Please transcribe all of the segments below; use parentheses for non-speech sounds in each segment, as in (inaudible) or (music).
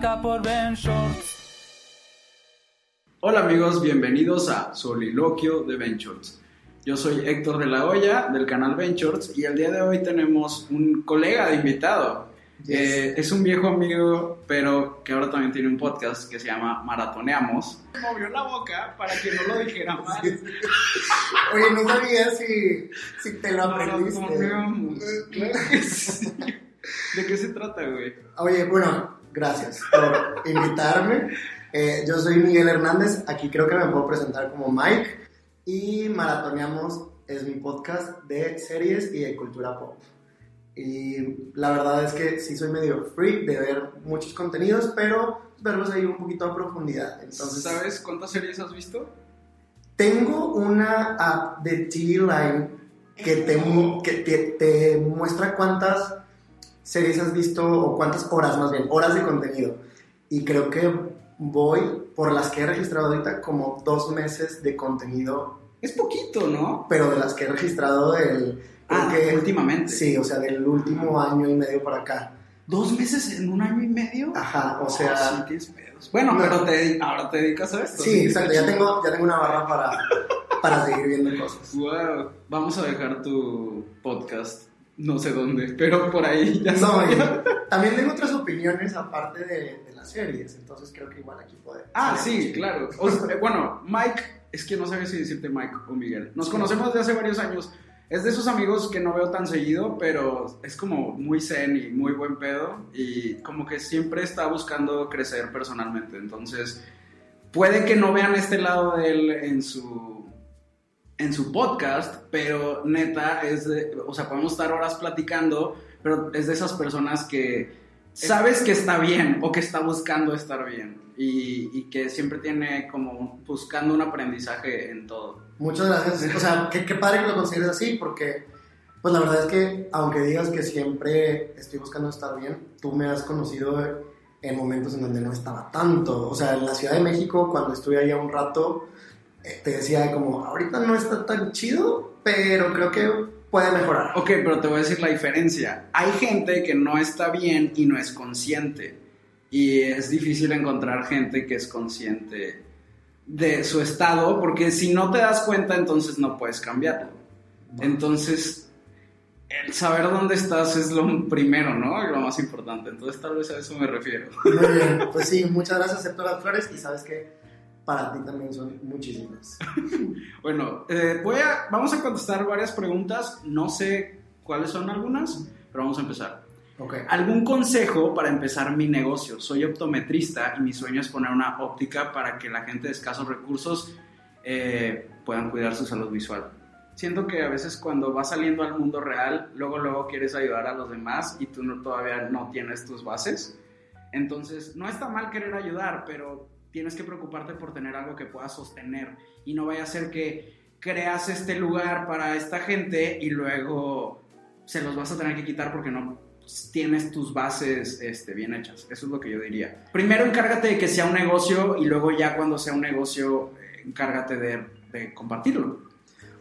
por Ben Shorts. Hola amigos, bienvenidos a Soliloquio de Ventures. Yo soy Héctor de la Hoya del canal Ventures y el día de hoy tenemos un colega de invitado. Eh, es un viejo amigo, pero que ahora también tiene un podcast que se llama Maratoneamos. Movió la boca para que no lo dijera más. (laughs) Oye, no sabía si, si te lo aprendiste. Maratoneamos. (laughs) Claro que sí. ¿De qué se trata, güey? Oye, bueno, gracias por invitarme. Eh, yo soy Miguel Hernández, aquí creo que me puedo presentar como Mike y Maratoneamos es mi podcast de series y de cultura pop. Y la verdad es que sí soy medio freak de ver muchos contenidos, pero verlos ahí un poquito a profundidad. Entonces, ¿Sabes cuántas series has visto? Tengo una app de TV Line que te, que te, te muestra cuántas series has visto o cuántas horas más bien, horas de contenido. Y creo que voy por las que he registrado ahorita como dos meses de contenido, Es poquito, ¿no? pero de las que he registrado del... Ah, que- últimamente. Sí, o sea, del último año y medio para acá. ¿Dos meses en un año y medio? Ajá, o Oh, sea... sí, tienes pedos. Bueno, No. pero te, ahora te dedicas a esto. Sí, exacto, ya tengo, ya tengo una barra para, (laughs) para seguir viendo cosas. Wow. Vamos a dejar tu podcast, no sé dónde, pero por ahí ya No, y también tengo otras opiniones aparte de, de las series, entonces creo que igual aquí puede. Ah, sí, claro. O sea, bueno, Mike, es que no sabía si decirte Mike o Miguel. Nos conocemos desde hace varios años. Es de esos amigos que no veo tan seguido, pero es como muy zen y muy buen pedo. Y como que siempre está buscando crecer personalmente. Entonces, puede que no vean este lado de él en su, en su podcast, pero neta, es de, o sea, podemos estar horas platicando, pero es de esas personas que sabes que está bien o que está buscando estar bien y, y que siempre tiene como buscando un aprendizaje en todo. Muchas gracias. O sea, qué, qué padre que lo consideres así, porque, pues la verdad es que, aunque digas que siempre estoy buscando estar bien, tú me has conocido en momentos en donde no estaba tanto. O sea, en la Ciudad de México, cuando estuve allá un rato, te decía como, ahorita no está tan chido, pero creo que puede mejorar. Ok, pero te voy a decir la diferencia. Hay gente que no está bien y no es consciente. Y es difícil encontrar gente que es consciente de su estado, porque si no te das cuenta, entonces no puedes cambiarlo. Entonces, el saber dónde estás es lo primero, ¿no? Y lo más importante. Entonces, tal vez a eso me refiero. Muy bien, pues sí, muchas gracias, las flores y sabes que para ti también son muchísimas. (laughs) Bueno, eh, voy a, vamos a contestar varias preguntas. No sé cuáles son algunas, pero vamos a empezar. Ok. ¿Algún consejo para empezar mi negocio? Soy optometrista y mi sueño es poner una óptica para que la gente de escasos recursos eh, puedan cuidar su salud visual. Siento que a veces cuando vas saliendo al mundo real, luego luego quieres ayudar a los demás y tú no, todavía no tienes tus bases. Entonces, no está mal querer ayudar, pero tienes que preocuparte por tener algo que puedas sostener y no vaya a ser que creas este lugar para esta gente y luego se los vas a tener que quitar porque no tienes tus bases este, bien hechas. Eso es lo que yo diría. Primero encárgate de que sea un negocio y luego ya cuando sea un negocio, eh, encárgate de, de compartirlo.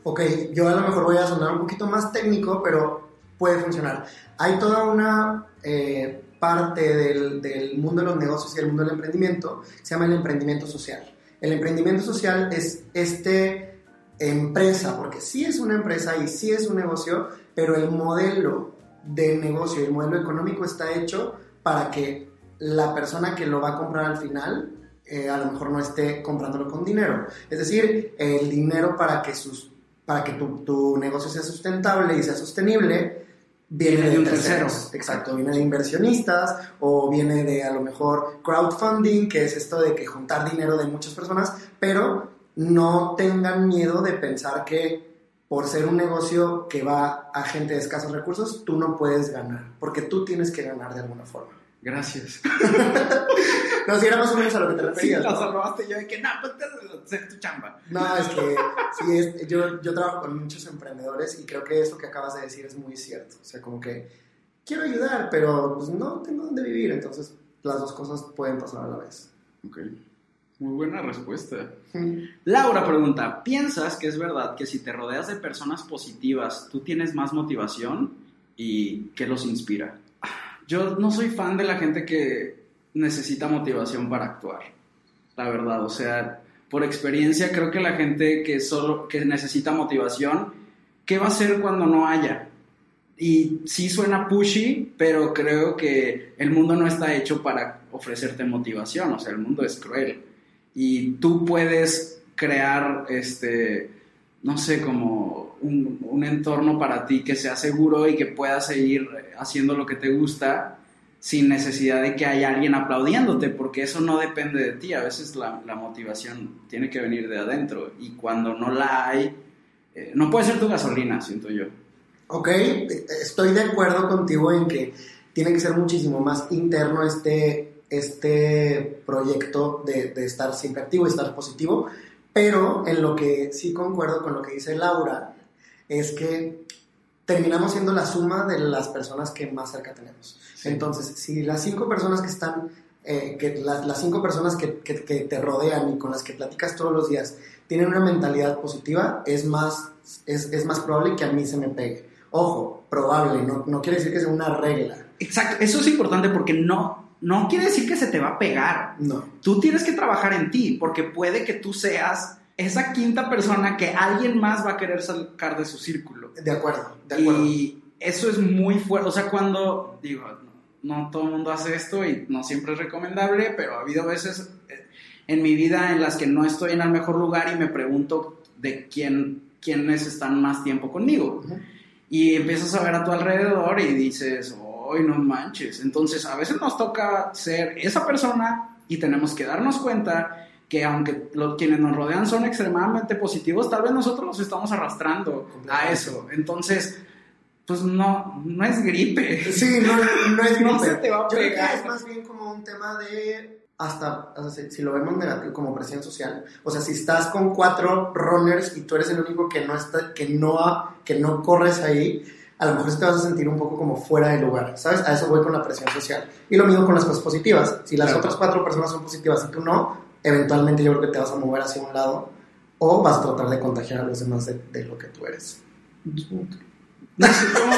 Ok, yo a lo mejor voy a sonar un poquito más técnico, pero puede funcionar. Hay toda una eh, parte del, del mundo de los negocios y el mundo del emprendimiento, se llama el emprendimiento social. El emprendimiento social es este empresa, porque sí es una empresa y sí es un negocio, pero el modelo de negocio el modelo económico está hecho para que la persona que lo va a comprar al final eh, a lo mejor no esté comprándolo con dinero. Es decir, el dinero para que, sus, para que tu, tu negocio sea sustentable y sea sostenible viene, de, de un terceros. tercero. Exacto, viene de inversionistas o viene de a lo mejor crowdfunding, que es esto de que juntar dinero de muchas personas, pero no tengan miedo de pensar que por ser un negocio que va a gente de escasos recursos, tú no puedes ganar, porque tú tienes que ganar de alguna forma. Gracias. (laughs) No, si era más o menos a lo que te Sí, referías. la ¿no? salvaste yo de que no, pues te hacer tu chamba. No, es que sí, es, yo, yo trabajo con muchos emprendedores y creo que esto que acabas de decir es muy cierto. O sea, como que quiero ayudar, pero pues, no tengo dónde vivir, entonces las dos cosas pueden pasar a la vez. Ok. Muy buena respuesta. Laura pregunta, ¿piensas que es verdad que si te rodeas de personas positivas, tú tienes más motivación y qué los inspira? Yo no soy fan de la gente que necesita motivación para actuar, la verdad, o sea, por experiencia creo que la gente que solo que necesita motivación, ¿qué va a hacer cuando no haya? Y sí suena pushy, pero creo que el mundo no está hecho para ofrecerte motivación, o sea, el mundo es cruel. Y tú puedes crear, este, no sé, como un, un entorno para ti que sea seguro y que puedas seguir haciendo lo que te gusta sin necesidad de que haya alguien aplaudiéndote, porque eso no depende de ti, a veces la, la motivación tiene que venir de adentro y cuando no la hay, eh, no puede ser tu gasolina, siento yo. Ok, estoy de acuerdo contigo en que tiene que ser muchísimo más interno este, este proyecto de, de estar siempre activo y estar positivo, pero en lo que sí concuerdo con lo que dice Laura es que terminamos siendo la suma de las personas que más cerca tenemos. Entonces, si las cinco personas que están, eh, que las, las cinco personas que, que- que te rodean y con las que platicas todos los días tienen una mentalidad positiva, es más, es, es más probable que a mí se me pegue. Ojo, probable, no, no quiere decir que sea una regla. Exacto, eso es importante porque no, no quiere decir que se te va a pegar. No. Tú tienes que trabajar en ti porque puede que tú seas esa quinta persona que alguien más va a querer sacar de su círculo. De acuerdo, de acuerdo. Y eso es muy fuerte. O sea, cuando, digo, no, no todo el mundo hace esto y no siempre es recomendable, pero ha habido veces eh, en mi vida en las que no estoy en el mejor lugar y me pregunto de quién, quiénes están más tiempo conmigo. Y empiezas a ver a tu alrededor y dices, ¡ay, no manches! Entonces, a veces nos toca ser esa persona y tenemos que darnos cuenta que aunque los, quienes nos rodean son extremadamente positivos, tal vez nosotros los estamos arrastrando a eso. Entonces, pues no, no es gripe. Sí, no, no es (laughs) No gripe. se te va a Yo creo que pegar. es más bien como un tema de hasta, sea, si, si lo vemos negativo como presión social, o sea, si estás con cuatro runners y tú eres el único que no está, que no, que no corres ahí, a lo mejor te vas a sentir un poco como fuera de lugar, ¿sabes? A eso voy con la presión social. Y lo mismo con las cosas positivas. Si las Claro. otras cuatro personas son positivas y tú no, eventualmente yo creo que te vas a mover hacia un lado o vas a tratar de contagiar a los demás de, de lo que tú eres. Como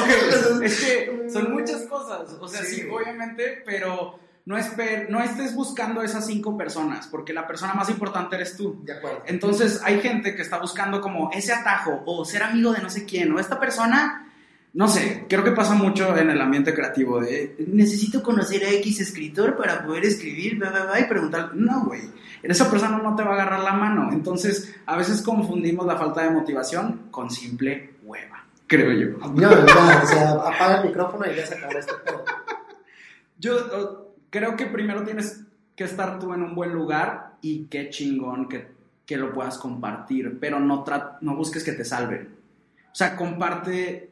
que, (laughs) es que son muchas cosas. O sea, sí, Sí. obviamente, pero no, esper- no estés buscando esas cinco personas, porque la persona más importante eres tú. De acuerdo. Entonces hay gente que está buscando como ese atajo o ser amigo de no sé quién o esta persona, no sé, creo que pasa mucho en el ambiente creativo de necesito conocer a X escritor para poder escribir, bla, bla, bla, y preguntar, no, güey, esa persona no te va a agarrar la mano. Entonces a veces confundimos la falta de motivación con simple hueva, creo yo. No, ya, o sea, apaga el micrófono y ya se acabó este pedo. Yo creo que primero tienes que estar tú en un buen lugar y qué chingón que, que lo puedas compartir, pero no, no busques que te salven. O sea, comparte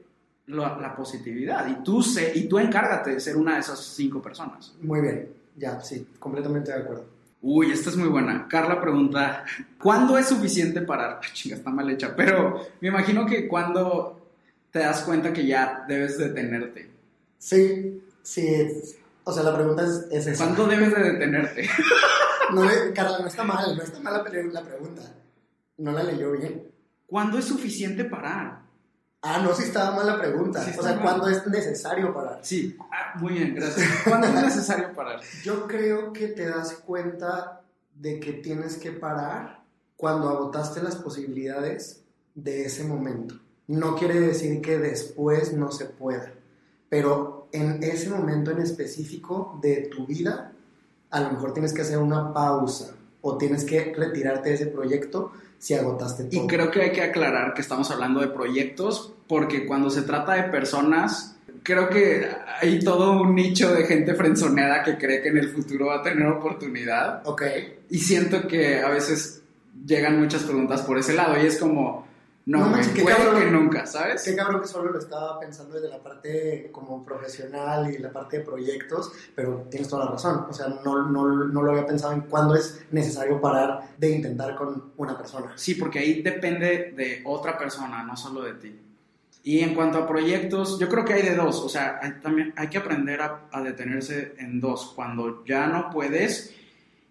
la, la positividad y tú, y tú encárgate de ser una de esas cinco personas. Muy bien, ya, sí, completamente de acuerdo. Uy, esta es muy buena. Carla pregunta, ¿cuándo es suficiente parar? Ah, chinga, está mal hecha, pero me imagino que cuando te das cuenta que ya debes detenerte. Sí, sí, o sea, la pregunta es, es esa. ¿Cuándo debes de detenerte? (laughs) No, le- Carla, no está mal, no está mal la, la pregunta. No la leyó bien. ¿Cuándo es suficiente parar? Ah, no, sí estaba mal la pregunta. Sí o sea, mal. ¿cuándo es necesario parar? Sí, ah, muy bien, gracias. (laughs) ¿Cuándo es necesario parar? Yo creo que te das cuenta de que tienes que parar cuando agotaste las posibilidades de ese momento. No quiere decir que después no se pueda, pero en ese momento en específico de tu vida, a lo mejor tienes que hacer una pausa o tienes que retirarte de ese proyecto si agotaste todo. Y creo que hay que aclarar que estamos hablando de proyectos porque cuando se trata de personas, creo que hay todo un nicho de gente frenzoneada que cree que en el futuro va a tener oportunidad. Ok. Y siento que a veces llegan muchas preguntas por ese lado y es como, no, No manches, qué puede cabrón. que nunca, ¿sabes? Qué cabrón que solo lo estaba pensando desde la parte como profesional y la parte de proyectos, pero tienes toda la razón. O sea, no, no, no lo había pensado en cuándo es necesario parar de intentar con una persona. Sí, porque ahí depende de otra persona, no solo de ti. Y en cuanto a proyectos, yo creo que hay de dos. O sea, hay, también hay que aprender a, a detenerse en dos. Cuando ya no puedes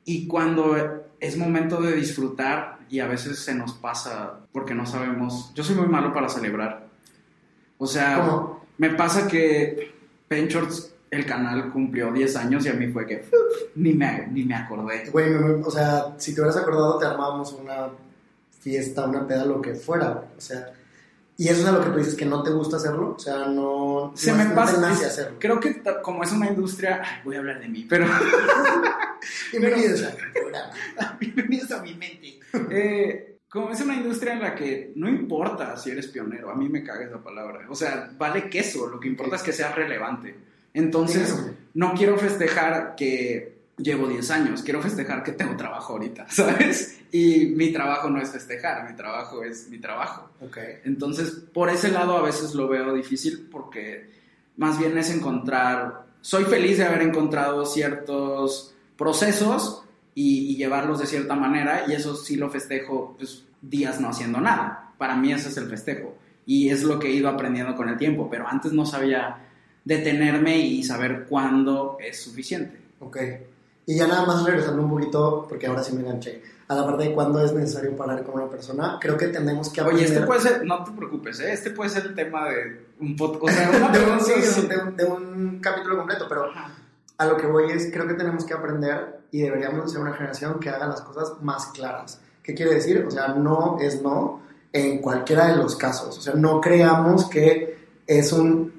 y cuando es momento de disfrutar y a veces se nos pasa porque no sabemos. Yo soy muy malo para celebrar. O sea, ¿Cómo? me pasa que Penchorts, el canal, cumplió 10 años y a mí fue que ni me, ni me acordé. Güey, o sea, si te hubieras acordado, te armábamos una fiesta, una peda, lo que fuera. güey. O sea, y eso es a lo que tú dices, que no te gusta hacerlo. O sea, no, Se no, me no pasa. te nace hacerlo. Creo que como es una industria, ay, voy a hablar de mí, pero (laughs) Bienvenidos al (laughs) programa. bienvenidos a mi mente. Eh, como es una industria en la que no importa si eres pionero, a mí me caga esa palabra. O sea, vale queso, lo que importa es que seas relevante. Entonces, no quiero festejar que llevo 10 años, quiero festejar que tengo trabajo ahorita, (laughs) ¿sabes? Y mi trabajo no es festejar, mi trabajo es mi trabajo. Ok. Entonces, por ese lado a veces lo veo difícil porque más bien es encontrar, soy feliz de haber encontrado ciertos procesos y, y llevarlos de cierta manera y eso sí lo festejo pues, días no haciendo nada. Para mí ese es el festejo y es lo que he ido aprendiendo con el tiempo, pero antes no sabía detenerme y saber cuándo es suficiente. Ok. Y ya nada más regresando un poquito, porque ahora sí me enganché, a la parte de cuándo es necesario parar con una persona, creo que tenemos que Oye, aprender... este puede ser, no te preocupes, ¿eh? este puede ser el tema de un podcast, o sea, una (laughs) de, un, sí, de un- de un capítulo completo, pero a lo que voy es, creo que tenemos que aprender y deberíamos ser una generación que haga las cosas más claras. ¿Qué quiere decir? O sea, no es no en cualquiera de los casos. O sea, no creamos que es un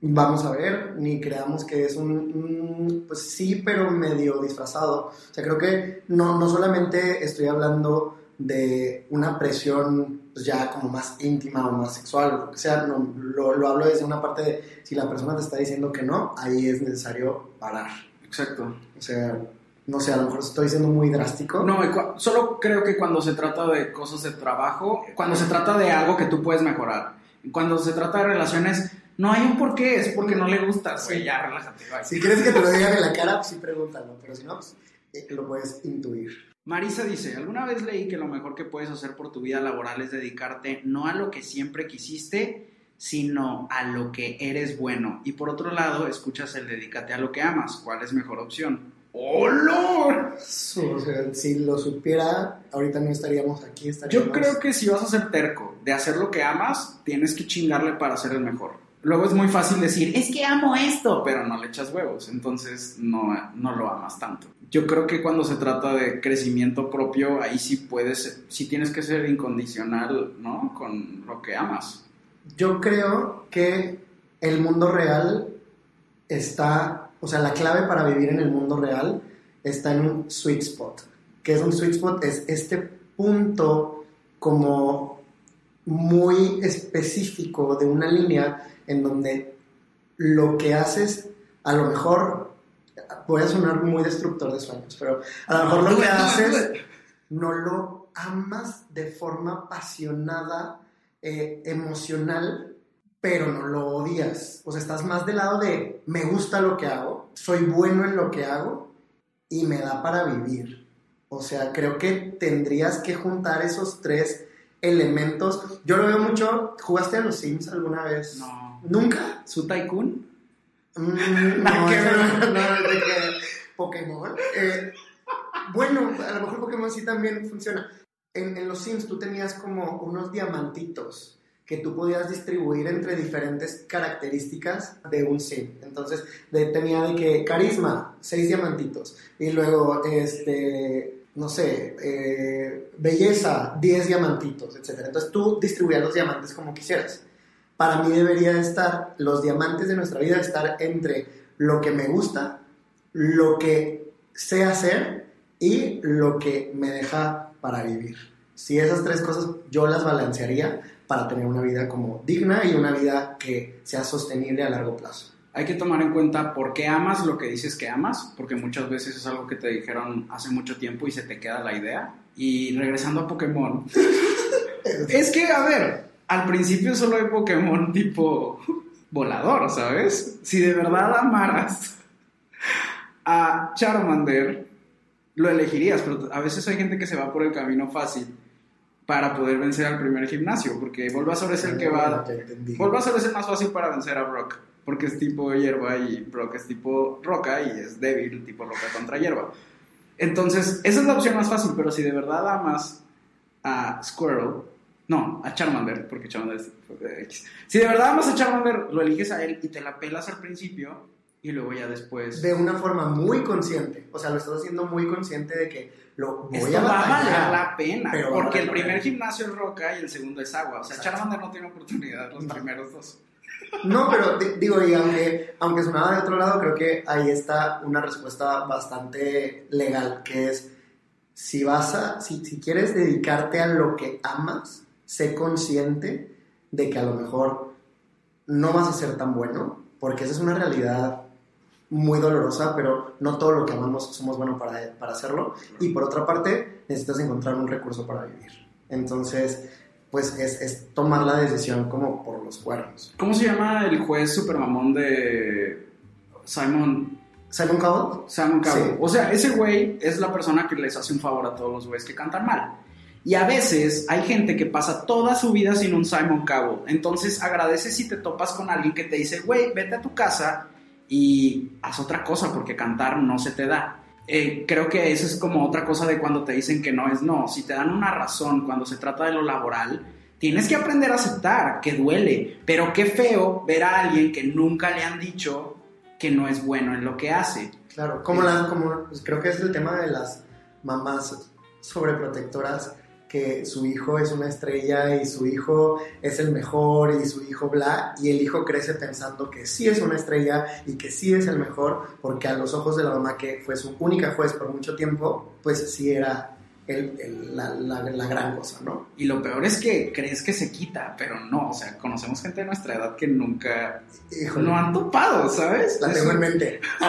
vamos a ver, ni creamos que es un, un, pues sí, pero medio disfrazado. O sea, creo que no, no solamente estoy hablando de una presión pues ya como más íntima o más sexual, que sea, no, lo, lo hablo desde una parte de si la persona te está diciendo que no, ahí es necesario parar. Exacto. O sea, no sé, a lo mejor estoy siendo muy drástico. No, solo creo que cuando se trata de cosas de trabajo, cuando se trata de algo que tú puedes mejorar, cuando se trata de relaciones, no hay un porqué, es porque no le gustas, güey, ya relájate, bye. Si quieres que te lo digan en la cara, pues sí pregúntalo, pero si no, pues eh, lo puedes intuir. Marisa dice, alguna vez leí que lo mejor que puedes hacer por tu vida laboral es dedicarte no a lo que siempre quisiste, sino a lo que eres bueno. Y por otro lado, escuchas el dedícate a lo que amas. ¿Cuál es mejor opción? Su- o sea, si lo supiera, ahorita no estaríamos aquí. Estaríamos... Yo creo que si vas a ser terco de hacer lo que amas, tienes que chingarle para ser el mejor. Luego es muy fácil decir, es que amo esto, pero no le echas huevos, entonces no, no lo amas tanto. Yo creo que cuando se trata de crecimiento propio, ahí sí puedes, sí tienes que ser incondicional, ¿no? Con lo que amas. Yo creo que el mundo real está, o sea, la clave para vivir en el mundo real está en un sweet spot. ¿Qué es un sweet spot? Es este punto como muy específico de una línea en donde lo que haces, a lo mejor, voy a sonar muy destructor de sueños, pero a lo mejor lo que (laughs) haces no lo amas de forma apasionada, eh, emocional, pero no lo odias. O sea, estás más del lado de me gusta lo que hago, soy bueno en lo que hago y me da para vivir. O sea, creo que tendrías que juntar esos tres elementos. Yo lo veo mucho. ¿Jugaste a los Sims alguna vez? No. ¿Nunca? ¿Su Tycoon? Mm, no, no, no, de que Pokémon. Eh, bueno, a lo mejor Pokémon sí también funciona. En, en los Sims tú tenías como unos diamantitos que tú podías distribuir entre diferentes características de un sim. Entonces, de- tenía de que carisma, seis diamantitos. Y luego, este, no sé, eh, belleza, 10 diamantitos, etc. Entonces tú distribuyas los diamantes como quisieras. Para mí debería estar, los diamantes de nuestra vida, estar entre lo que me gusta, lo que sé hacer y lo que me deja para vivir. Si esas tres cosas yo las balancearía para tener una vida como digna y una vida que sea sostenible a largo plazo. Hay que tomar en cuenta por qué amas lo que dices que amas, porque muchas veces es algo que te dijeron hace mucho tiempo y se te queda la idea. Y regresando a Pokémon, (laughs) es que, a ver, al principio solo hay Pokémon tipo volador, ¿sabes? Si de verdad amaras a Charmander, lo elegirías, pero a veces hay gente que se va por el camino fácil para poder vencer al primer gimnasio, porque Bulbasaur es el que va... Bulbasaur es el más fácil para vencer a Brock, porque es tipo hierba y Brock es tipo roca y es débil, tipo roca contra hierba. Entonces, esa es la opción más fácil, pero si de verdad amas a Squirrel, no, a Charmander, porque Charmander es X. Si de verdad amas a Charmander, lo eliges a él y te la pelas al principio y luego ya después... De una forma muy consciente, o sea, lo estás haciendo muy consciente de que lo voy Esto a va a valer batallar. la pena, pero porque el primer pena. gimnasio es roca y el segundo es agua. O sea, Exacto. Charmander no tiene oportunidad los No. primeros dos. No, pero di- digo, y aunque, aunque sonaba de otro lado, creo que ahí está una respuesta bastante legal, que es, si vas a, si, si quieres dedicarte a lo que amas, sé consciente de que a lo mejor no vas a ser tan bueno, porque esa es una realidad muy dolorosa, pero no todo lo que amamos somos buenos para, para hacerlo. Y por otra parte, necesitas encontrar un recurso para vivir. Entonces, pues es, es tomar la decisión como por los cuernos. ¿Cómo se llama el juez super mamón de Simon, Simon Cowell, Simon Cowell? Sí. O sea, ese güey es la persona que les hace un favor a todos los güeyes que cantan mal. Y a veces hay gente que pasa toda su vida sin un Simon Cowell. Entonces agradeces si te topas con alguien que te dice, güey, vete a tu casa y haz otra cosa porque cantar no se te da. Eh, creo que eso es como otra cosa de cuando te dicen que no es no. Si te dan una razón cuando se trata de lo laboral, tienes que aprender a aceptar que duele. Pero qué feo ver a alguien que nunca le han dicho que no es bueno en lo que hace. claro, como la, como, pues creo que es el tema de las mamás sobreprotectoras, que su hijo es una estrella y su hijo es el mejor y su hijo bla, y el hijo crece pensando que sí es una estrella y que sí es el mejor, porque a los ojos de la mamá que fue su única juez por mucho tiempo, pues sí era el- el- la, la- la gran cosa, ¿no? Y lo peor es que crees que se quita, pero no. O sea, conocemos gente de nuestra edad que nunca Híjole, no han topado, ¿sabes? la tengo en mente. (laughs)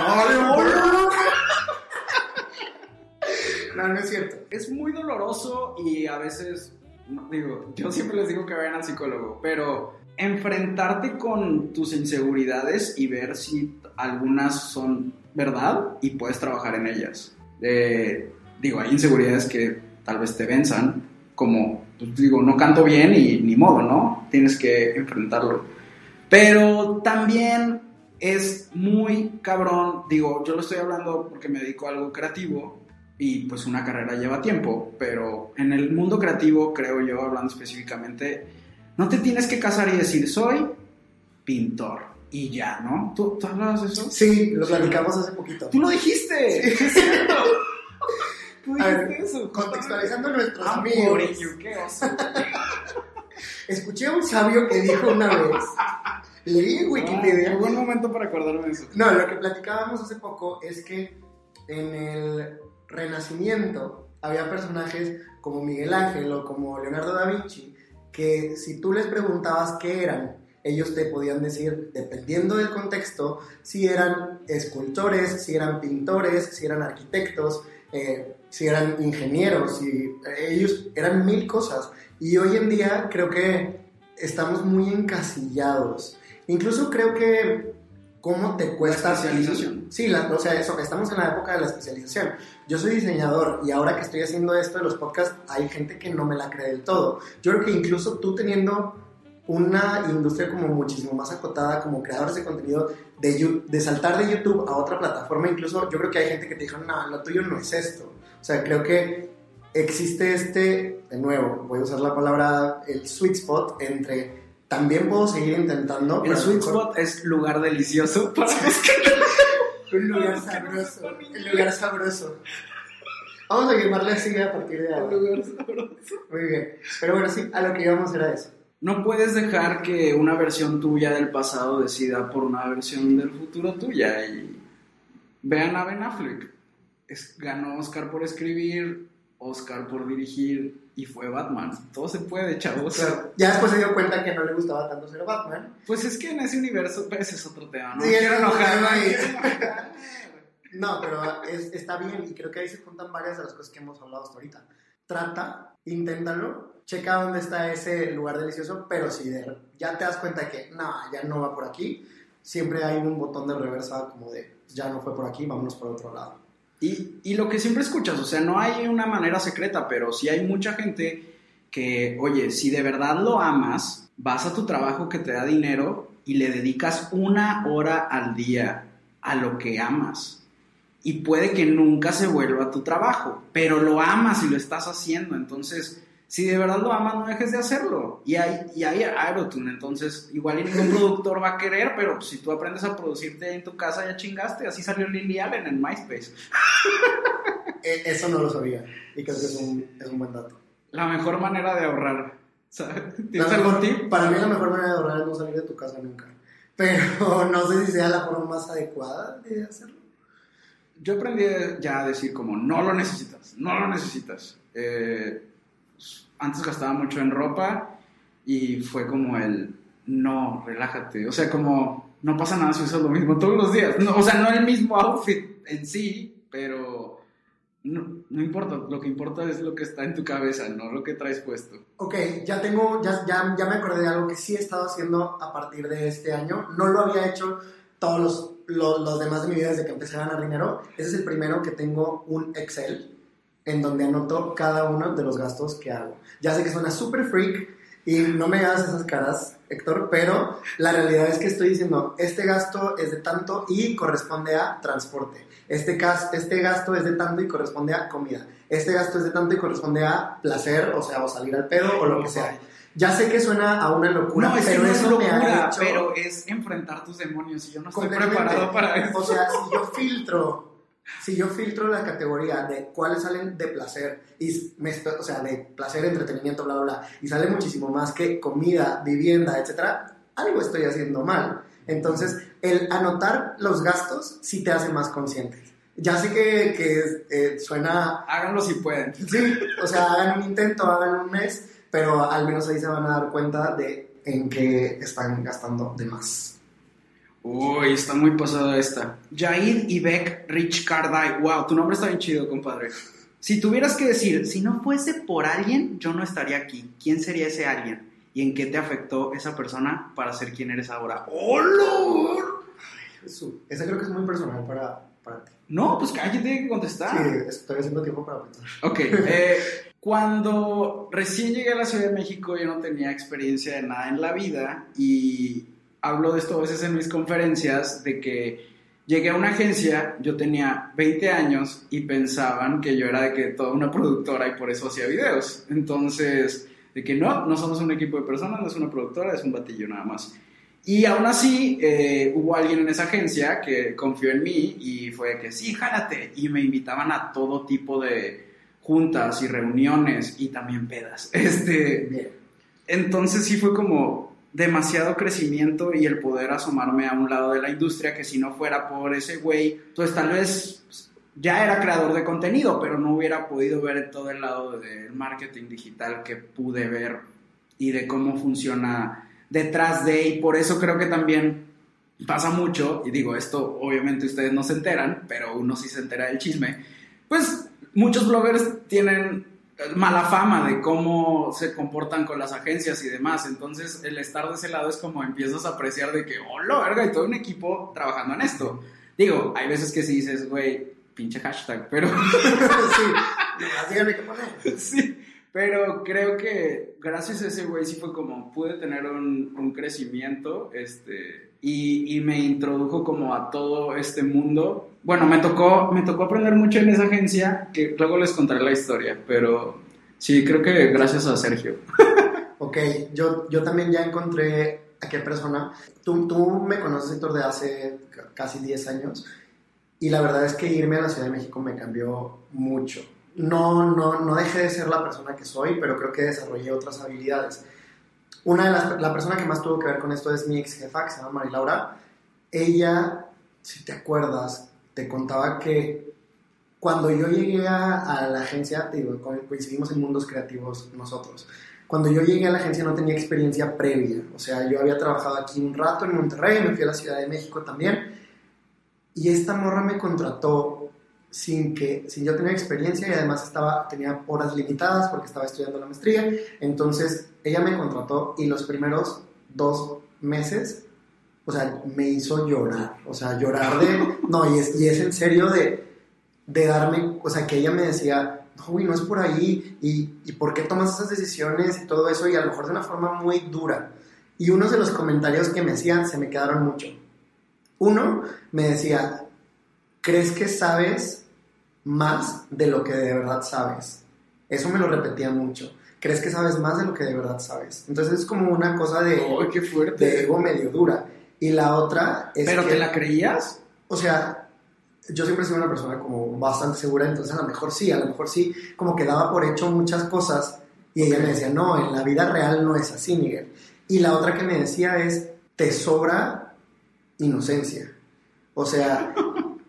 No, es cierto. es muy doloroso y a veces, digo, yo siempre les digo que vayan al psicólogo, pero enfrentarte con tus inseguridades y ver si algunas son verdad y puedes trabajar en ellas. Eh, digo, hay inseguridades que tal vez te venzan, como, pues, digo, no canto bien y ni modo, ¿no? Tienes que enfrentarlo. Pero también es muy cabrón, digo, yo lo estoy hablando porque me dedico a algo creativo y pues una carrera lleva tiempo, pero en el mundo creativo, creo yo, hablando específicamente, no te tienes que casar y decir, soy pintor y ya, ¿no? ¿Tú, tú hablabas de eso? Sí, lo platicamos hace poquito. ¡Tú lo dijiste! Es (laughs) cierto. Tú A ver, dijiste eso. Contextualizando nuestros Ah, amigos. qué oso. Escuché a un sabio que dijo una vez, leí en Ah, Wikipedia, buen momento para acordarme de eso. no, lo que platicábamos hace poco es que en el Renacimiento había personajes como Miguel Ángel o como Leonardo da Vinci que si tú les preguntabas qué eran, ellos te podían decir, dependiendo del contexto, si eran escultores, si eran pintores, si eran arquitectos, eh, si eran ingenieros, si ellos eran mil cosas. Y hoy en día creo que estamos muy encasillados. Incluso creo que cómo te cuesta... La especialización. Sí, la- o sea, eso, estamos en la época de la especialización. Yo soy diseñador y ahora que estoy haciendo esto de los podcasts, hay gente que no me la cree del todo. Yo creo que incluso tú teniendo una industria como muchísimo más acotada como creadores de contenido, de, de saltar de YouTube a otra plataforma, incluso yo creo que hay gente que te dijo, no, lo tuyo no es esto. O sea, creo que existe este, de nuevo, voy a usar la palabra, el sweet spot entre también puedo seguir intentando. El sweet mejor- spot es lugar delicioso (laughs) para buscar. Un lugar sabroso. Un lugar sabroso. Vamos a llamarle así a partir de ahora. Muy bien. Pero bueno, sí, a lo que íbamos era eso. No puedes dejar que una versión tuya del pasado decida por una versión del futuro tuya. Y vean a Ben Affleck. Es- ganó Oscar por escribir, Oscar por dirigir y fue Batman. Todo se puede, chavos. Claro, ya después se dio cuenta que no le gustaba tanto ser Batman. Pues es que en ese universo, ese es otro tema, ¿no? Sí, quiero enojarme. y-. (laughs) No, pero es- está bien y creo que ahí se juntan varias de las cosas que hemos hablado hasta ahorita. Trata, inténtalo, checa dónde está ese lugar delicioso, pero si de- ya te das cuenta que no, ya no va por aquí, siempre hay un botón de reversa como de ya no fue por aquí, vámonos por otro lado. Y, y lo que siempre escuchas, o sea, no hay una manera secreta, pero sí hay mucha gente que, oye, si de verdad lo amas, vas a tu trabajo que te da dinero y le dedicas una hora al día a lo que amas. Y puede que nunca se vuelva tu trabajo, pero lo amas y lo estás haciendo. Entonces, si de verdad lo amas, no dejes de hacerlo. Y hay, y hay Aerotune, entonces igual ningún productor va a querer, pero si tú aprendes a producirte en tu casa, ya chingaste. Así salió Lily Allen en MySpace. E- eso no lo sabía y creo que es un, es un buen dato. La mejor manera de ahorrar. ¿Tienes algún tip? Para mí la mejor manera de ahorrar es no salir de tu casa nunca. Pero (laughs) no sé si sea la forma más adecuada de hacerlo. Yo aprendí ya a decir como, no lo necesitas, no lo necesitas. Eh, antes gastaba mucho en ropa y fue como el, no, relájate. O sea, como, no pasa nada si usas lo mismo todos los días. No, o sea, no el mismo outfit en sí, pero no, no importa. Lo que importa es lo que está en tu cabeza, no lo que traes puesto. Ok, ya tengo, ya, ya, ya me acordé de algo que sí he estado haciendo a partir de este año. No lo había hecho todos los, los, los demás de mi vida desde que empecé a ganar dinero. Ese es el primero que tengo un Excel en donde anoto cada uno de los gastos que hago. Ya sé que suena súper freak y no me hagas esas caras, Héctor, pero la realidad es que estoy diciendo, este gasto es de tanto y corresponde a transporte. Este, gas- este gasto es de tanto y corresponde a comida. Este gasto es de tanto y corresponde a placer, o sea, o salir al pedo o lo que sea. Ya sé que suena a una locura, No, es que pero no es eso me ha hecho pero es enfrentar tus demonios y yo no estoy preparado para eso. O sea, si yo filtro, si yo filtro la categoría de cuáles salen de placer, y me o sea, de placer, entretenimiento, bla, bla, bla, y sale muchísimo más que comida, vivienda, etcétera, algo estoy haciendo mal. Entonces, el anotar los gastos sí te hace más consciente. Ya sé que, que eh, suena Háganlo si pueden. Sí, o sea, hagan un intento, hagan un mes, pero al menos ahí se van a dar cuenta de en qué están gastando de más. Uy, está muy pasada esta. Jair Ibek Rich Kardai. Wow, tu nombre está bien chido, compadre. Si tuvieras que decir, si no fuese por alguien, yo no estaría aquí. ¿Quién sería ese alguien? ¿Y en qué te afectó esa persona para ser quien eres ahora? ¡Oh. Ese creo que es muy personal para, para ti. No, pues que alguien tiene que contestar. Sí, estoy haciendo tiempo para pensar. Ok, eh, cuando recién llegué a la Ciudad de México yo no tenía experiencia de nada en la vida y hablo de esto a veces en mis conferencias de que llegué a una agencia, yo tenía 20 años y pensaban que yo era de que toda una productora y por eso hacía videos. Entonces, de que no, no somos un equipo de personas, no es una productora, es un batillo nada más. Y aún así, eh, hubo alguien en esa agencia que confió en mí y fue que sí, jálate. Y me invitaban a todo tipo de juntas y reuniones y también pedas. (laughs) Este, entonces sí fue como demasiado crecimiento y el poder asomarme a un lado de la industria que si no fuera por ese güey, pues tal vez ya era creador de contenido, pero no hubiera podido ver todo el lado del marketing digital que pude ver y de cómo funciona detrás de y por eso creo que también pasa mucho y digo esto obviamente ustedes no se enteran pero uno sí se entera del chisme pues muchos bloggers tienen mala fama de cómo se comportan con las agencias y demás. Entonces el estar de ese lado es como empiezas a apreciar de que hola verga y todo un equipo trabajando en esto digo hay veces que sí dices güey pinche hashtag pero (laughs) sí, díganme qué poner. sí, pero creo que gracias a ese güey sí fue como pude tener un, un crecimiento este, y, y me introdujo como a todo este mundo. Bueno, me tocó, me tocó aprender mucho en esa agencia, que luego les contaré la historia, pero sí, creo que gracias a Sergio. (laughs) Ok, yo, yo también ya encontré a qué persona. Tú, tú me conoces, Héctor, de hace ca- casi 10 años. Y la verdad es que irme a la Ciudad de México me cambió mucho. No, no, no dejé de ser la persona que soy, pero creo que desarrollé otras habilidades. Una de las, la persona que más tuvo que ver con esto es mi ex jefa, que se llama Mari Laura. Ella, si te acuerdas, te contaba que cuando yo llegué a, a la agencia, te digo, co- coincidimos en mundos creativos nosotros. Cuando yo llegué a la agencia no tenía experiencia previa. O sea, yo había trabajado aquí un rato en Monterrey, me fui a la Ciudad de México también. Y esta morra me contrató sin que sin yo tener experiencia y además estaba tenía horas limitadas porque estaba estudiando la maestría. Entonces ella me contrató y los primeros dos meses o sea me hizo llorar o sea llorar de (laughs) no y es, y es en serio de de darme o sea que ella me decía güey, no es por ahí y, y por qué tomas esas decisiones y todo eso y a lo mejor de una forma muy dura. Y unos de los comentarios que me hacían se me quedaron mucho. Uno me decía ¿crees que sabes más de lo que de verdad sabes? Eso me lo repetía mucho. ¿Crees que sabes más de lo que de verdad sabes? Entonces es como una cosa de, ¡Ay, qué de fuerte! ego medio dura. Y la otra es ¿Pero que, te la creías? o sea, yo siempre he sido una persona como bastante segura, entonces a lo mejor sí, a lo mejor sí, como que daba por hecho muchas cosas y ella me decía, no, en la vida real no es así, Miguel. Y la otra que me decía es, te sobra inocencia. O sea,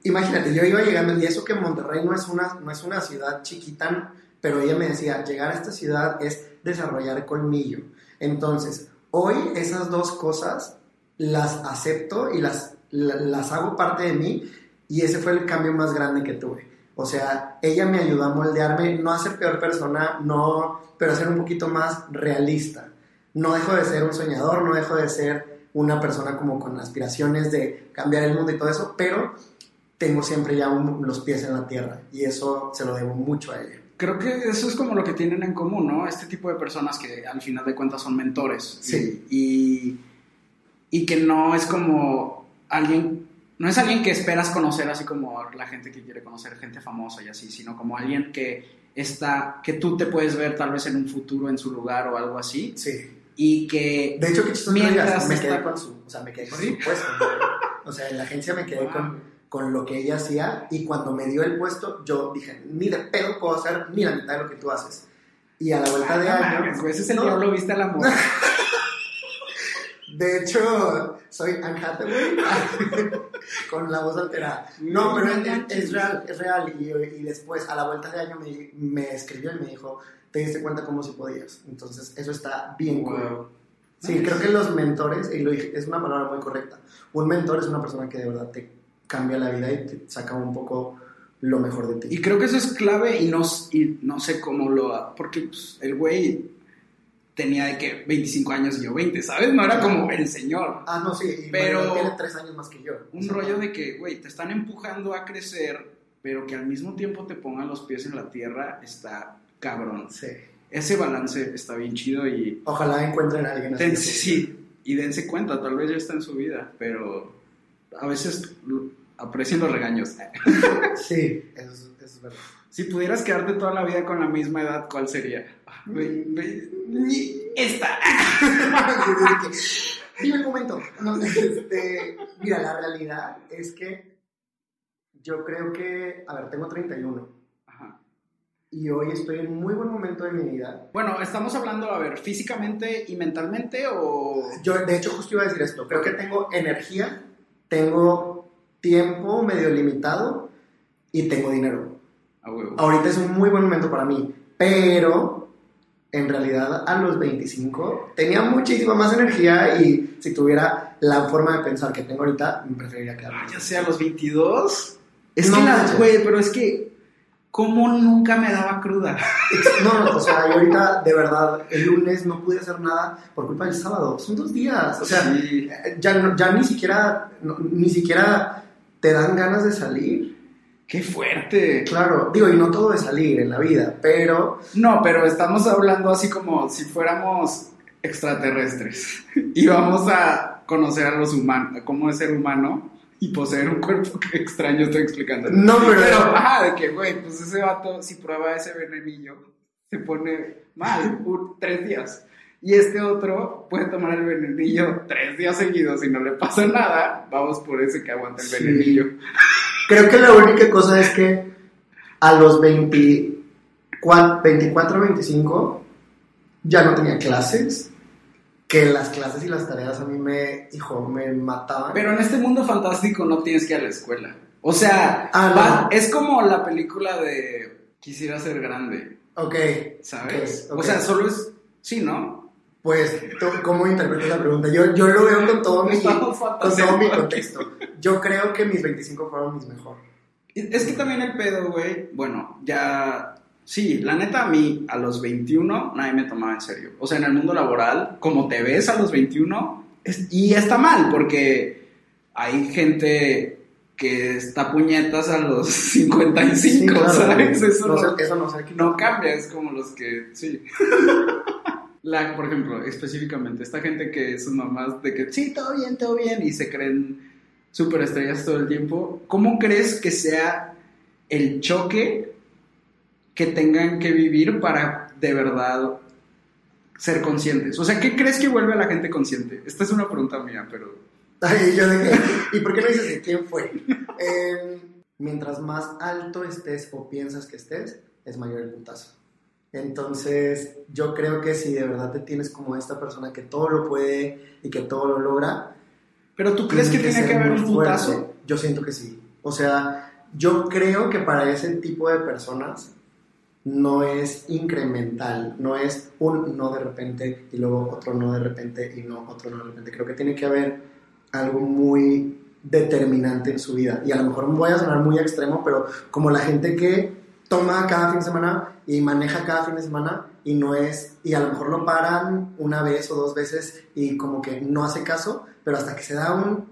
imagínate, yo iba llegando y eso que Monterrey no es una, no es una ciudad chiquita, pero ella me decía, llegar a esta ciudad es desarrollar colmillo. Entonces, hoy esas dos cosas las acepto y las, la- las hago parte de mí y ese fue el cambio más grande que tuve. O sea, ella me ayudó a moldearme, no a ser peor persona, no, pero a ser un poquito más realista. No dejo de ser un soñador, no dejo de ser una persona como con aspiraciones de cambiar el mundo y todo eso, pero tengo siempre ya un- los pies en la tierra y eso se lo debo mucho a ella. Creo que eso es como lo que tienen en común, ¿no? Este tipo de personas que al final de cuentas son mentores. Sí. Y, y que no es como alguien, no es alguien que esperas conocer así como la gente que quiere conocer gente famosa y así, sino como alguien que está, que tú te puedes ver tal vez en un futuro en su lugar o algo así. Sí. Y que De hecho, que Mientras me está- quedé con su, o sea, me quedé con ¿Sí? su puesto. O sea, en la agencia me quedé Wow. con, con lo que ella hacía y cuando me dio el puesto, yo dije, ni de pedo puedo hacer ni la mitad de lo que tú haces. Y a la vuelta de Ah, no año... güey, ese No, diablo viste a la mujer. De hecho, soy Anne Hathaway (laughs) con la voz alterada. No, pero es, es real, es real. Y, y después, a la vuelta de año, me, me escribió y me dijo, te diste cuenta cómo si podías. Entonces, eso está bien cool. Wow. Sí, creo que los mentores, y lo dije, es una palabra muy correcta. Un mentor es una persona que de verdad te cambia la vida y te saca un poco lo mejor de ti. Y creo que eso es clave y no, y no sé cómo lo... Porque pues, el güey tenía de que 25 años y yo 20, ¿sabes? No era como el señor. Ah, no, sí, y Pero- tiene tres años más que yo. Un rollo de que, güey, te están empujando a crecer, pero que al mismo tiempo te pongan los pies en la tierra, está cabrón. Sí. Ese balance está bien chido y... Ojalá encuentren a alguien así. dense- sí, y dense cuenta, tal vez ya está en su vida, pero a veces aprecien los regaños. Sí, eso es, eso es verdad. Si pudieras quedarte toda la vida con la misma edad, ¿cuál sería? Güey, Esta. (laughs) Dime un momento. No, este, mira, la realidad es que yo creo que, a ver, tengo 31 Ajá. y hoy estoy en muy buen momento de mi vida. Bueno, estamos hablando, a ver, físicamente y mentalmente o... Yo, de hecho, justo iba a decir esto. Creo que tengo energía, tengo tiempo medio limitado y tengo dinero. A huevo. Ahorita es un muy buen momento para mí, pero en realidad a los 25 tenía muchísima más energía y si tuviera la forma de pensar que tengo ahorita, me preferiría Ah, quedarme. ya sea a los 22. Es No que las, güey, pero es que, ¿cómo nunca me daba cruda? No, o sea, yo ahorita de verdad el lunes no pude hacer nada por culpa del sábado. Son dos días. O sea, Sí. eh, ya, no- ya ni siquiera no- ni siquiera te dan ganas de salir. ¡Qué fuerte! Claro, digo, y no todo de salir en la vida, pero No, pero estamos hablando así como si fuéramos extraterrestres (laughs) y vamos a conocer a los humanos, cómo es ser humano y poseer un cuerpo que extraño estoy explicando. no, pero, Pero, ajá, de que, güey, pues ese vato, si prueba ese venenillo, se pone mal por tres días. Y este otro puede tomar el venenillo tres días seguidos y no le pasa nada. Vamos por ese que aguanta el Sí. venenillo. creo que la única cosa es que a los 20, cua- 24, 25, ya no tenía clases, que las clases y las tareas a mí me, hijo, me mataban. Pero en este mundo fantástico no tienes que ir a la escuela. O sea, Ah, no. es como la película de Quisiera ser grande, ok, ¿sabes? Ok, ok. O sea, solo es... Sí, ¿no? Pues, ¿tú ¿cómo interpretas la pregunta? Yo, yo lo veo con todo mi, con todo mi contexto. Yo creo que mis 25 fueron mis mejores. Es que también el pedo, güey, bueno, ya... Sí, la neta a mí a los 21 nadie me tomaba en serio. O sea, en el mundo laboral, como te ves a los 21, es- y está mal, porque hay gente que está puñetas a los (laughs) 55, Sí, claro, ¿sabes? Eso no, no, eso no no cambia, es como los que, sí. (laughs) La, por ejemplo, específicamente, esta gente que son mamás de que sí, todo bien, todo bien, y se creen superestrellas todo el tiempo, ¿cómo crees que sea el choque que tengan que vivir para de verdad ser conscientes? O sea, ¿qué crees que vuelve a la gente consciente? Esta es una pregunta mía, pero... Ay, yo de que, ¿y por qué no dices de quién fue? Eh, mientras más alto estés o piensas que estés, es mayor el putazo. Entonces, yo creo que si de verdad te tienes como esta persona que todo lo puede y que todo lo logra, ¿Pero tú crees que tiene ser que haber un putazo? Yo siento que sí. O sea, yo creo que para ese tipo de personas no es incremental, no es un no de repente y luego otro no de repente y no otro no de repente. Creo que tiene que haber algo muy determinante en su vida. Y a lo mejor voy a sonar muy extremo, pero como la gente que toma cada fin de semana y maneja cada fin de semana y no es, y a lo mejor lo paran una vez o dos veces y como que no hace caso, pero hasta que se da un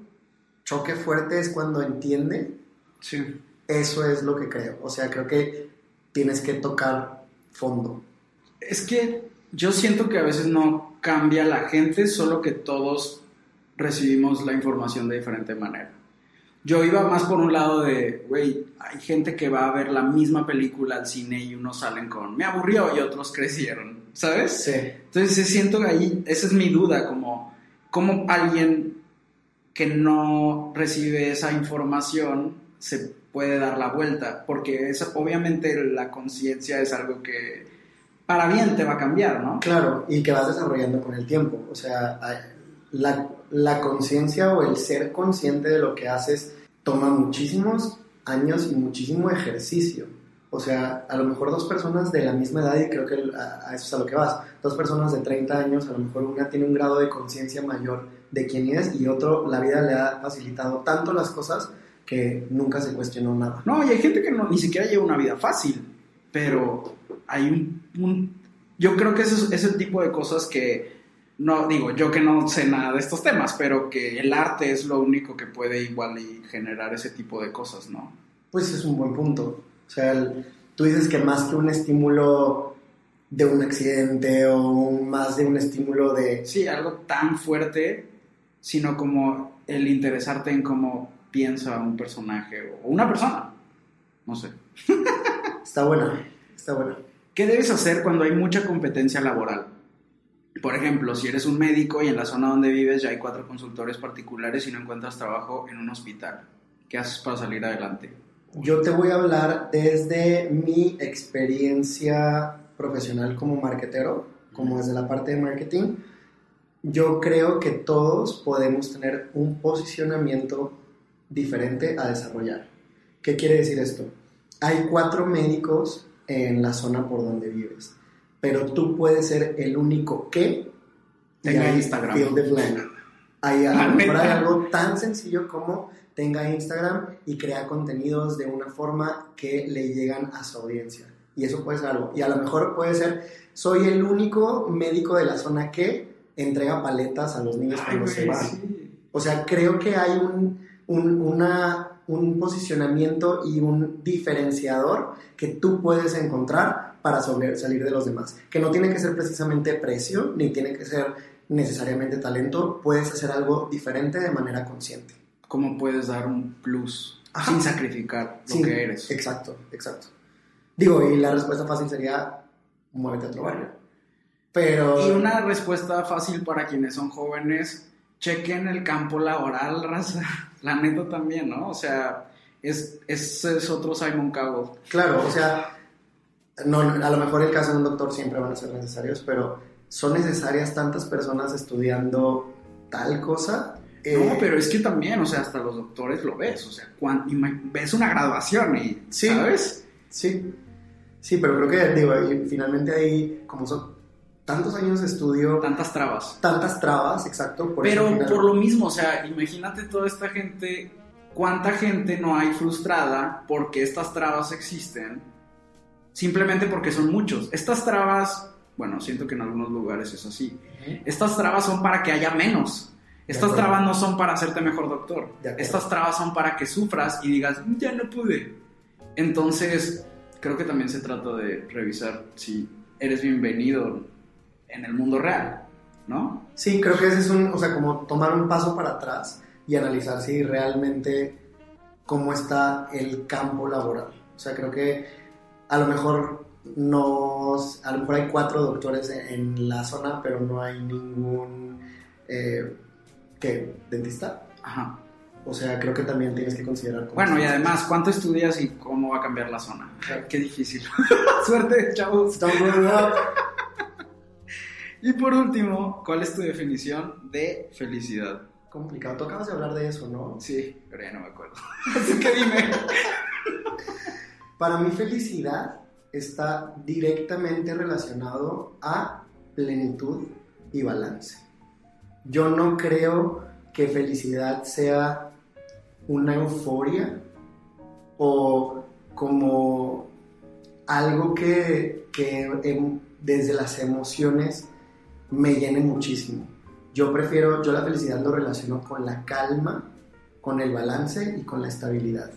choque fuerte es cuando entiende, Sí. eso es lo que creo. O sea, creo que tienes que tocar fondo. Es que yo siento que a veces no cambia la gente, solo que todos recibimos la información de diferente manera. Yo iba más por un lado de, güey, hay gente que va a ver la misma película al cine y unos salen con, me aburrió y otros crecieron, ¿sabes? Sí. Entonces siento que ahí, esa es mi duda, como, como alguien que no recibe esa información se puede dar la vuelta, porque es, obviamente la conciencia es algo que para bien te va a cambiar, ¿no? Claro, y que vas desarrollando con el tiempo. O sea, la, la conciencia o el ser consciente de lo que haces toma muchísimos años y muchísimo ejercicio. O sea, a lo mejor dos personas de la misma edad, y creo que a, eso es a lo que vas, dos personas de 30 años, a lo mejor una tiene un grado de conciencia mayor de quién es y otro la vida le ha facilitado tanto las cosas que nunca se cuestionó nada. No, y hay gente que no, ni siquiera lleva una vida fácil, pero hay un... yo creo que eso es, es el tipo de cosas que, no digo, yo que no sé nada de estos temas, pero que el arte es lo único que puede igual y generar ese tipo de cosas, ¿no? Pues es un buen punto. O sea, el- tú dices que más que un estímulo de un accidente o más de un estímulo de... Sí, algo tan fuerte, sino como el interesarte en cómo piensa un personaje o una persona. No sé. (laughs) Está buena, está buena. ¿Qué debes hacer cuando hay mucha competencia laboral? Por ejemplo, si eres un médico y en la zona donde vives ya hay cuatro consultores particulares y no encuentras trabajo en un hospital. ¿Qué haces para salir adelante? Yo te voy a hablar desde mi experiencia profesional como marketero, como desde la parte de marketing. Yo creo que todos podemos tener un posicionamiento diferente a desarrollar. ¿Qué quiere decir esto? Hay cuatro médicos en la zona por donde vives, pero tú puedes ser el único que Tenga ahí Instagram. blank. Hay, a lo mejor hay algo tan sencillo como tenga Instagram y crea contenidos de una forma que le llegan a su audiencia. Y eso puede ser algo. Y a lo mejor puede ser, soy el único médico de la zona que entrega paletas a los niños cuando se van. sí. O sea, creo que hay un, un, una, un posicionamiento y un diferenciador que tú puedes encontrar para salir de los demás. Que no tiene que ser precisamente precio, ni tiene que ser necesariamente talento. Puedes hacer algo diferente de manera consciente. ¿Cómo puedes dar un plus Ajá. sin sacrificar lo Sí, que eres? Exacto, exacto. Digo, y la respuesta fácil sería, muévete a otro barrio. Pero... Y una respuesta fácil para quienes son jóvenes, chequen el campo laboral, (laughs) raza. La neta también, ¿no? O sea, es, es, es otro Simon Cowell. Claro, o sea, no, no, a lo mejor el caso de un doctor siempre van a ser necesarios, pero son necesarias tantas personas estudiando tal cosa. No, Eh, pero es que también, o sea, hasta los doctores lo ves, o sea, cuan- ima- ves una graduación y, Sí. ¿sabes? Sí, sí, pero creo que, digo, y finalmente ahí, como son tantos años de estudio, Tantas trabas. tantas trabas, exacto, por Pero final- por lo mismo, o sea, imagínate toda esta gente, cuánta gente no hay frustrada porque estas trabas existen, simplemente porque son muchos. Estas trabas, bueno, siento que en algunos lugares es así. Estas trabas son para que haya menos. Estas trabas no son para hacerte mejor doctor. Estas trabas son para que sufras y digas, ya no pude. Entonces, creo que también se trata de revisar si eres bienvenido en el mundo real, ¿no? Sí, creo que ese es un, o sea, como tomar un paso para atrás y analizar si realmente cómo está el campo laboral. O sea, creo que a lo mejor nos, a lo mejor hay cuatro doctores en, en la zona, pero no hay ningún, eh, ¿qué? ¿Dentista? Ajá. O sea, creo que también tienes que considerar... cómo Bueno, y además, ¿cuánto estudias y cómo va a cambiar la zona? Qué difícil. (laughs) Suerte, chavos. Y por último, ¿cuál es tu definición de felicidad? Complicado. Tú acabas de hablar de eso, ¿no? Sí, pero ya no me acuerdo. (laughs) Así que dime. Para mí felicidad está directamente relacionado a plenitud y balance. Yo no creo que felicidad sea una euforia o como algo que, que em- desde las emociones me llene muchísimo. Yo prefiero, yo la felicidad lo relaciono con la calma, con el balance y con la estabilidad.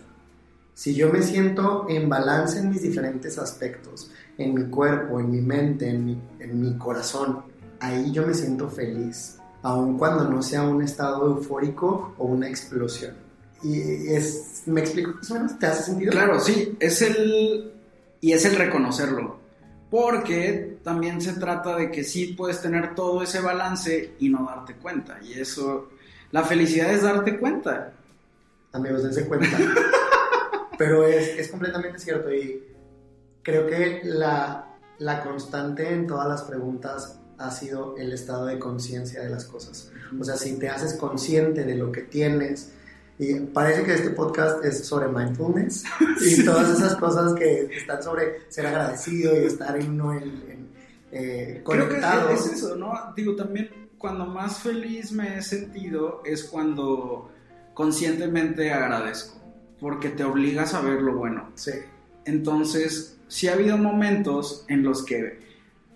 Si yo me siento en balance en mis diferentes aspectos, en mi cuerpo, en mi mente, en mi, en mi corazón, ahí yo me siento feliz, aun cuando no sea un estado eufórico o una explosión. Y es, ¿me explico más o menos? ¿Te hace sentido? Claro, sí, es el. Y es el reconocerlo. Porque también se trata de que sí puedes tener todo ese balance y no darte cuenta. Y eso. La felicidad es darte cuenta. amigos, dense cuenta. (laughs) Pero es, es completamente cierto y creo que la, la constante en todas las preguntas ha sido el estado de conciencia de las cosas. O sea, si te haces consciente de lo que tienes, y parece que este podcast es sobre mindfulness (laughs) y todas esas cosas que están sobre ser agradecido y estar en uno en, en, eh, Creo conectado. que es eso, ¿no? Digo, también cuando más feliz me he sentido es cuando conscientemente agradezco. Porque te obligas a ver lo bueno. Sí, Entonces, sí ha habido momentos en los que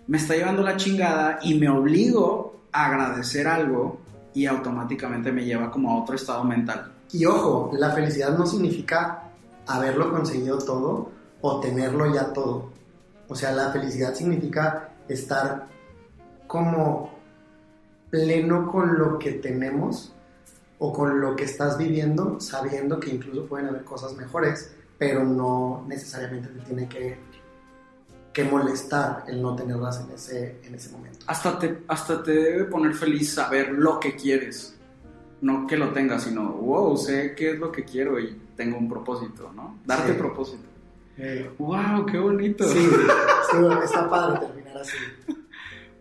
me está llevando la chingada y me obligo a agradecer algo y automáticamente me lleva como a otro estado mental. Y ojo, la felicidad no significa haberlo conseguido todo o tenerlo ya todo. O sea, la felicidad significa estar como pleno con lo que tenemos o con lo que estás viviendo, sabiendo que incluso pueden haber cosas mejores, pero no necesariamente te tiene que, que molestar el no tenerlas en ese, en ese momento. Hasta te, hasta te debe poner feliz saber lo que quieres. No que lo tengas, sino, wow, sé qué es lo que quiero y tengo un propósito, ¿no? Darte Sí. propósito. Eh, ¡Wow! ¡Qué bonito! sí, (laughs) sí, está padre terminar así.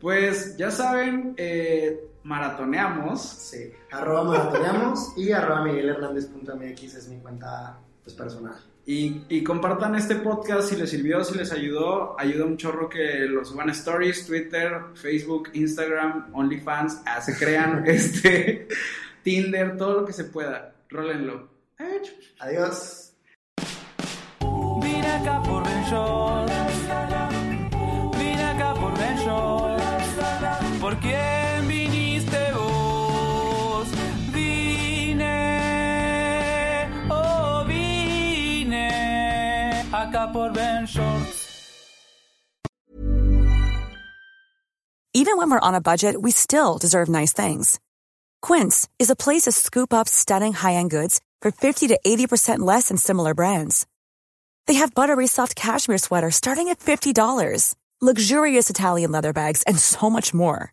Pues ya saben, eh, maratoneamos. Sí, arroba maratoneamos y arroba miguelhernández.mx es mi cuenta pues, personal. Y, y compartan este podcast si les sirvió, si les ayudó. Ayuda un chorro que lo suban a Stories, Twitter, Facebook, Instagram, OnlyFans, ah, se crean, (laughs) este, Tinder, todo lo que se pueda. Rólenlo. Adiós. Vine acá por ¿Por quién viniste vos? Vine, oh vine acá por Ben Shorts. Even when we're on a budget, we still deserve nice things. Quince is a place to scoop up stunning high-end goods for 50 to 80% less than similar brands. They have buttery soft cashmere sweaters starting at $50, luxurious Italian leather bags, and so much more.